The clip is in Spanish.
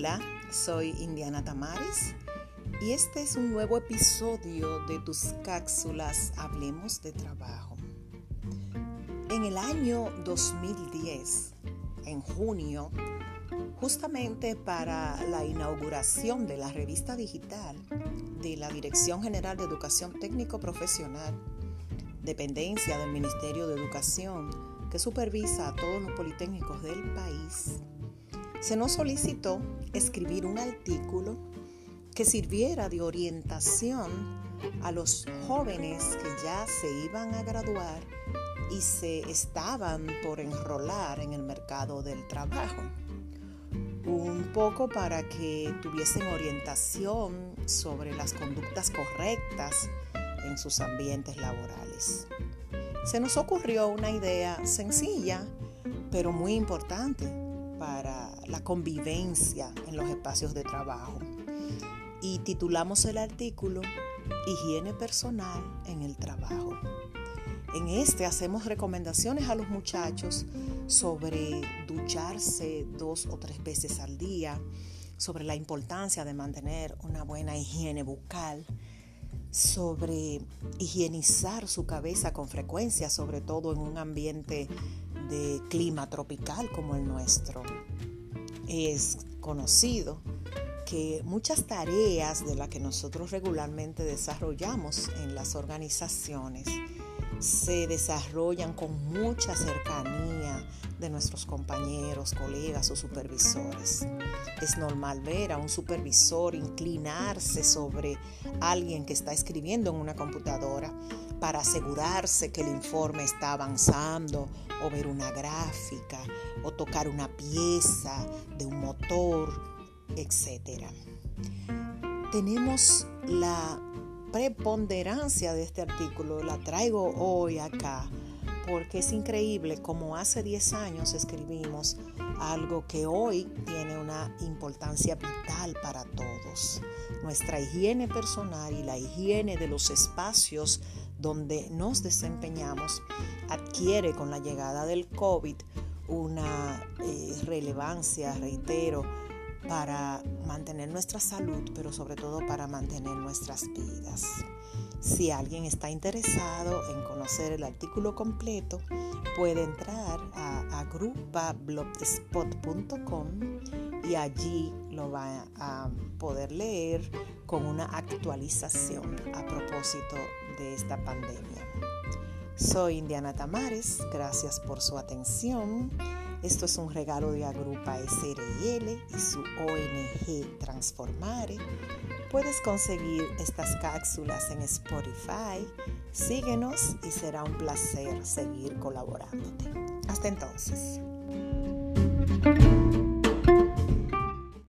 Hola, soy Indiana Tamares y este es un nuevo episodio de tus cápsulas Hablemos de Trabajo. En el año 2010, en junio, justamente para la inauguración de la revista digital de la Dirección General de Educación Técnico Profesional, dependencia del Ministerio de Educación que supervisa a todos los politécnicos del país, se nos solicitó escribir un artículo que sirviera de orientación a los jóvenes que ya se iban a graduar y se estaban por enrolar en el mercado del trabajo. Un poco para que tuviesen orientación sobre las conductas correctas en sus ambientes laborales. Se nos ocurrió una idea sencilla, pero muy importante para la convivencia en los espacios de trabajo. Y titulamos el artículo Higiene personal en el trabajo. En este hacemos recomendaciones a los muchachos sobre ducharse dos o tres veces al día, sobre la importancia de mantener una buena higiene bucal, sobre higienizar su cabeza con frecuencia, sobre todo en un ambiente de clima tropical como el nuestro. Es conocido que muchas tareas de las que nosotros regularmente desarrollamos en las organizaciones se desarrollan con mucha cercanía de nuestros compañeros, colegas o supervisores. Es normal ver a un supervisor inclinarse sobre alguien que está escribiendo en una computadora para asegurarse que el informe está avanzando o ver una gráfica o tocar una pieza de un motor, etc. Tenemos la preponderancia de este artículo, la traigo hoy acá porque es increíble como hace 10 años escribimos algo que hoy tiene una importancia vital para todos. Nuestra higiene personal y la higiene de los espacios donde nos desempeñamos adquiere con la llegada del COVID una eh, relevancia, reitero, para mantener nuestra salud, pero sobre todo para mantener nuestras vidas. Si alguien está interesado en conocer el artículo completo, puede entrar a agrupablogspot.com y allí lo va a poder leer con una actualización a propósito de esta pandemia. Soy Indiana Tamares, gracias por su atención. Esto es un regalo de Agrupa SRL y su ONG Transformare Puedes conseguir estas cápsulas en Spotify. Síguenos y será un placer seguir colaborándote. Hasta entonces.